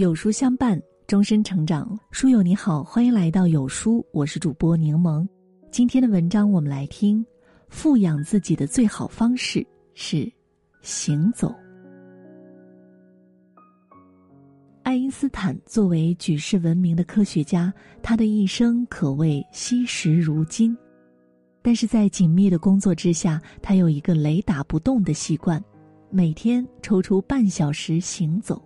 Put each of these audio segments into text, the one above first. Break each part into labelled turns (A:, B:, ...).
A: 有书相伴，终身成长。书友你好，欢迎来到有书，我是主播柠檬。今天的文章我们来听：富养自己的最好方式是行走。爱因斯坦作为举世闻名的科学家，他的一生可谓惜时如金。但是在紧密的工作之下，他有一个雷打不动的习惯，每天抽出半小时行走。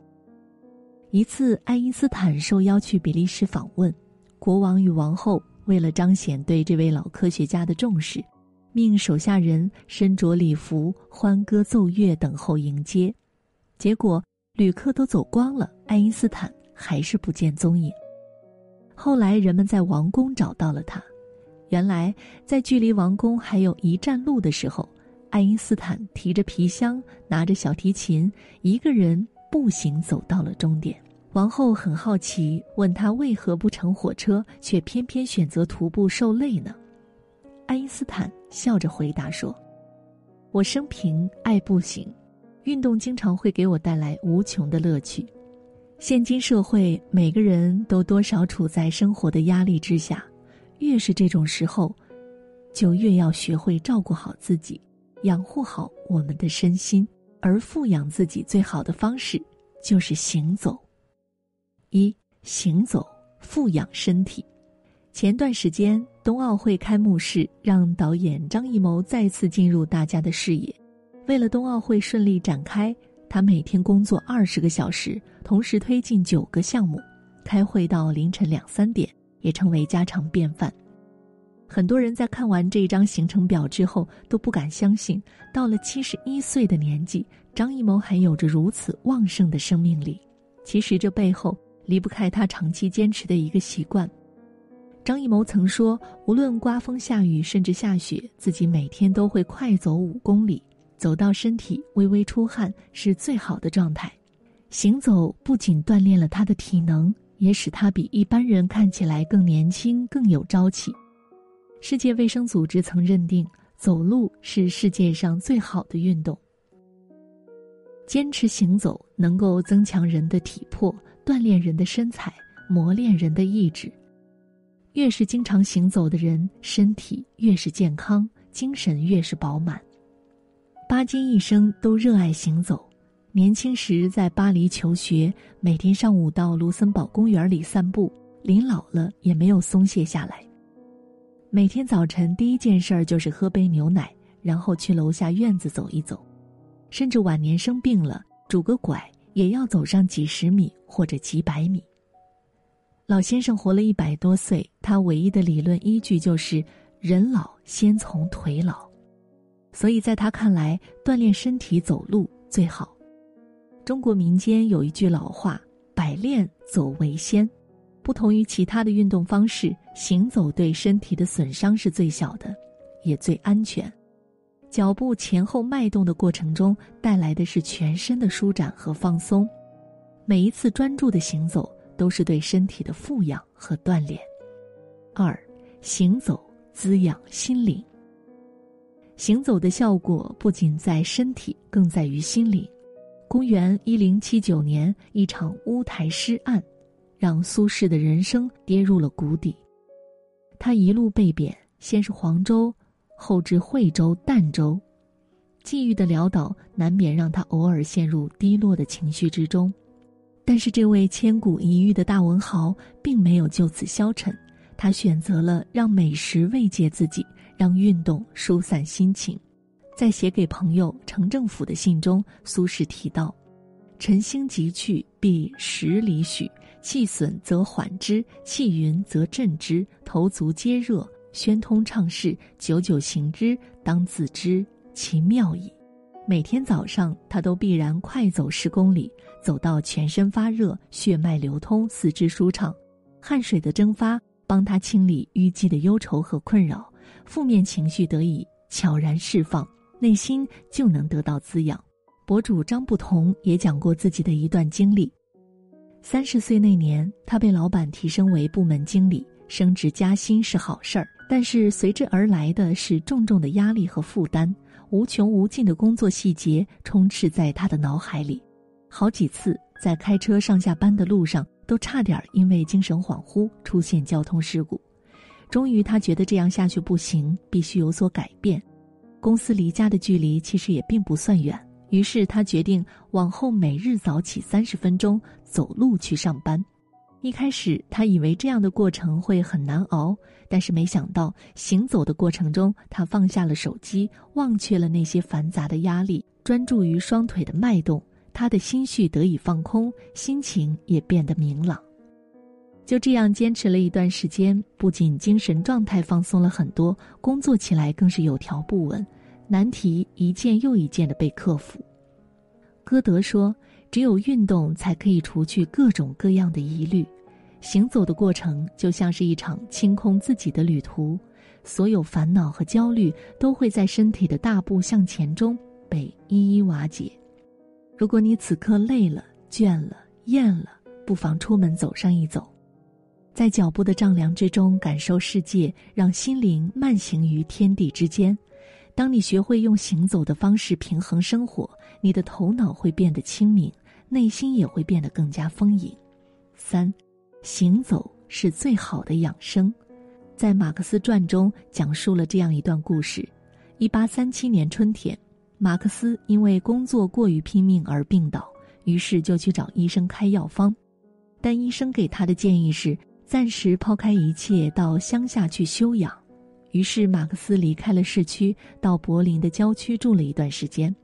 A: 一次，爱因斯坦受邀去比利时访问，国王与王后为了彰显对这位老科学家的重视，命手下人身着礼服，欢歌奏乐等候迎接。结果旅客都走光了，爱因斯坦还是不见踪影。后来人们在王宫找到了他。原来，在距离王宫还有一站路的时候，爱因斯坦提着皮箱，拿着小提琴，一个人步行走到了终点。王后很好奇，问他为何不乘火车，却偏偏选择徒步受累呢？爱因斯坦笑着回答说：“我生平爱步行，运动经常会给我带来无穷的乐趣。现今社会，每个人都多少处在生活的压力之下。”越是这种时候，就越要学会照顾好自己，养护好我们的身心。而富养自己最好的方式，就是行走。一行走，富养身体。前段时间，冬奥会开幕式让导演张艺谋再次进入大家的视野。为了冬奥会顺利展开，他每天工作二十个小时，同时推进九个项目，开会到凌晨两三点。也成为家常便饭。很多人在看完这张行程表之后都不敢相信，到了七十一岁的年纪，张艺谋还有着如此旺盛的生命力。其实这背后离不开他长期坚持的一个习惯。张艺谋曾说：“无论刮风下雨，甚至下雪，自己每天都会快走五公里，走到身体微微出汗是最好的状态。行走不仅锻炼了他的体能。”也使他比一般人看起来更年轻、更有朝气。世界卫生组织曾认定，走路是世界上最好的运动。坚持行走能够增强人的体魄，锻炼人的身材，磨练人的意志。越是经常行走的人，身体越是健康，精神越是饱满。巴金一生都热爱行走。年轻时在巴黎求学，每天上午到卢森堡公园里散步。临老了也没有松懈下来。每天早晨第一件事儿就是喝杯牛奶，然后去楼下院子走一走。甚至晚年生病了，拄个拐也要走上几十米或者几百米。老先生活了一百多岁，他唯一的理论依据就是“人老先从腿老”，所以在他看来，锻炼身体走路最好。中国民间有一句老话：“百练走为先。”不同于其他的运动方式，行走对身体的损伤是最小的，也最安全。脚步前后脉动的过程中，带来的是全身的舒展和放松。每一次专注的行走，都是对身体的富养和锻炼。二，行走滋养心灵。行走的效果不仅在身体，更在于心灵。公元一零七九年，一场乌台诗案，让苏轼的人生跌入了谷底。他一路被贬，先是黄州，后至惠州、儋州，际遇的潦倒难免让他偶尔陷入低落的情绪之中。但是，这位千古一遇的大文豪并没有就此消沉，他选择了让美食慰藉自己，让运动疏散心情。在写给朋友程政府的信中，苏轼提到：“晨兴即去，必十里许；气损则缓之，气匀则振之。头足皆热，宣通畅适，久久行之，当自知其妙矣。”每天早上，他都必然快走十公里，走到全身发热，血脉流通，四肢舒畅，汗水的蒸发帮他清理淤积的忧愁和困扰，负面情绪得以悄然释放。内心就能得到滋养。博主张不同也讲过自己的一段经历：三十岁那年，他被老板提升为部门经理，升职加薪是好事儿，但是随之而来的是重重的压力和负担，无穷无尽的工作细节充斥在他的脑海里，好几次在开车上下班的路上，都差点因为精神恍惚出现交通事故。终于，他觉得这样下去不行，必须有所改变。公司离家的距离其实也并不算远，于是他决定往后每日早起三十分钟走路去上班。一开始，他以为这样的过程会很难熬，但是没想到行走的过程中，他放下了手机，忘却了那些繁杂的压力，专注于双腿的脉动，他的心绪得以放空，心情也变得明朗。就这样坚持了一段时间，不仅精神状态放松了很多，工作起来更是有条不紊，难题一件又一件的被克服。歌德说：“只有运动才可以除去各种各样的疑虑，行走的过程就像是一场清空自己的旅途，所有烦恼和焦虑都会在身体的大步向前中被一一瓦解。如果你此刻累了、倦了、厌了，不妨出门走上一走。”在脚步的丈量之中感受世界，让心灵慢行于天地之间。当你学会用行走的方式平衡生活，你的头脑会变得清明，内心也会变得更加丰盈。三，行走是最好的养生。在马克思传中讲述了这样一段故事：一八三七年春天，马克思因为工作过于拼命而病倒，于是就去找医生开药方，但医生给他的建议是。暂时抛开一切，到乡下去休养。于是，马克思离开了市区，到柏林的郊区住了一段时间。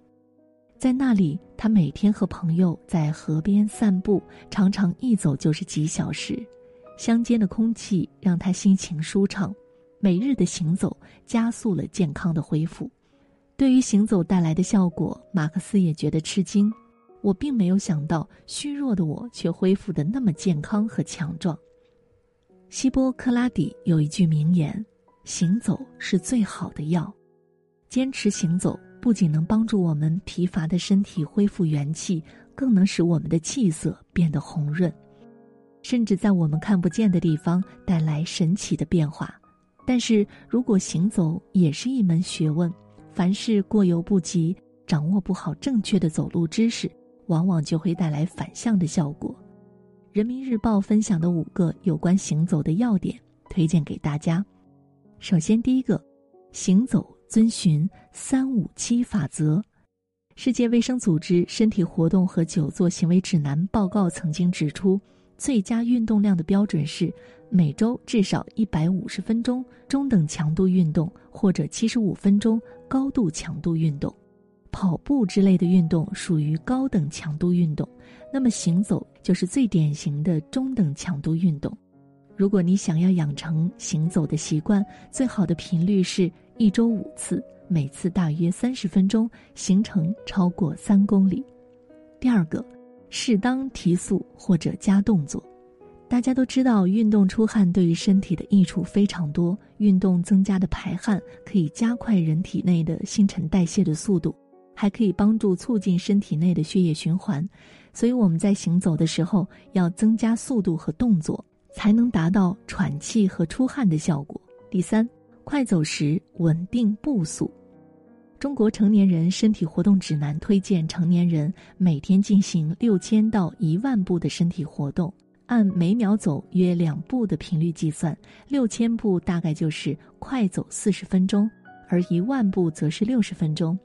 A: 在那里，他每天和朋友在河边散步，常常一走就是几小时。乡间的空气让他心情舒畅，每日的行走加速了健康的恢复。对于行走带来的效果，马克思也觉得吃惊。我并没有想到，虚弱的我却恢复得那么健康和强壮。希波克拉底有一句名言：“行走是最好的药。”坚持行走不仅能帮助我们疲乏的身体恢复元气，更能使我们的气色变得红润，甚至在我们看不见的地方带来神奇的变化。但是如果行走也是一门学问，凡事过犹不及，掌握不好正确的走路知识，往往就会带来反向的效果。人民日报分享的五个有关行走的要点，推荐给大家。首先，第一个，行走遵循三五七法则。世界卫生组织身体活动和久坐行为指南报告曾经指出，最佳运动量的标准是每周至少一百五十分钟中等强度运动，或者七十五分钟高度强度运动。跑步之类的运动属于高等强度运动，那么行走就是最典型的中等强度运动。如果你想要养成行走的习惯，最好的频率是一周五次，每次大约三十分钟，行程超过三公里。第二个，适当提速或者加动作。大家都知道，运动出汗对于身体的益处非常多，运动增加的排汗可以加快人体内的新陈代谢的速度。还可以帮助促进身体内的血液循环，所以我们在行走的时候要增加速度和动作，才能达到喘气和出汗的效果。第三，快走时稳定步速。中国成年人身体活动指南推荐成年人每天进行六千到一万步的身体活动，按每秒走约两步的频率计算，六千步大概就是快走四十分钟，而一万步则是六十分钟。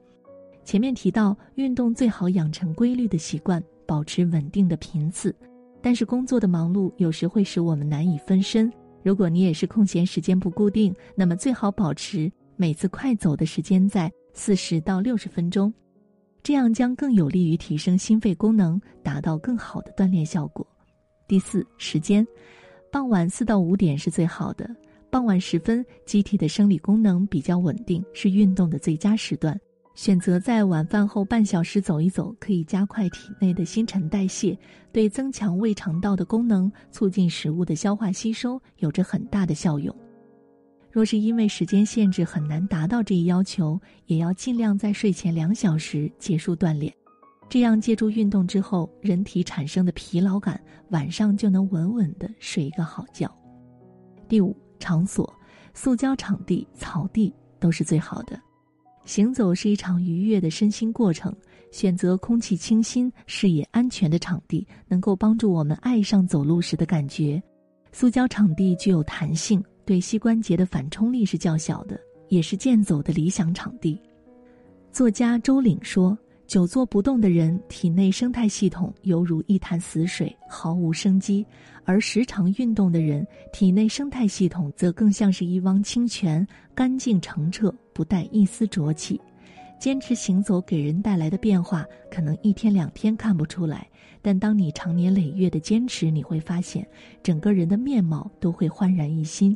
A: 前面提到，运动最好养成规律的习惯，保持稳定的频次。但是工作的忙碌有时会使我们难以分身。如果你也是空闲时间不固定，那么最好保持每次快走的时间在四十到六十分钟，这样将更有利于提升心肺功能，达到更好的锻炼效果。第四，时间，傍晚四到五点是最好的。傍晚时分，机体的生理功能比较稳定，是运动的最佳时段。选择在晚饭后半小时走一走，可以加快体内的新陈代谢，对增强胃肠道的功能、促进食物的消化吸收有着很大的效用。若是因为时间限制很难达到这一要求，也要尽量在睡前两小时结束锻炼，这样借助运动之后人体产生的疲劳感，晚上就能稳稳的睡一个好觉。第五，场所，塑胶场地、草地都是最好的。行走是一场愉悦的身心过程，选择空气清新、视野安全的场地，能够帮助我们爱上走路时的感觉。塑胶场地具有弹性，对膝关节的反冲力是较小的，也是健走的理想场地。作家周岭说：“久坐不动的人，体内生态系统犹如一潭死水，毫无生机；而时常运动的人，体内生态系统则更像是一汪清泉，干净澄澈，不带一丝浊气。”坚持行走给人带来的变化，可能一天两天看不出来，但当你长年累月的坚持，你会发现，整个人的面貌都会焕然一新。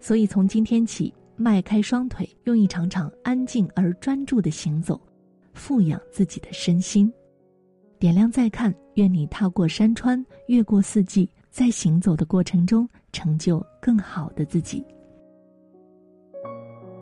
A: 所以从今天起，迈开双腿，用一场场安静而专注的行走，富养自己的身心。点亮再看，愿你踏过山川，越过四季，在行走的过程中，成就更好的自己。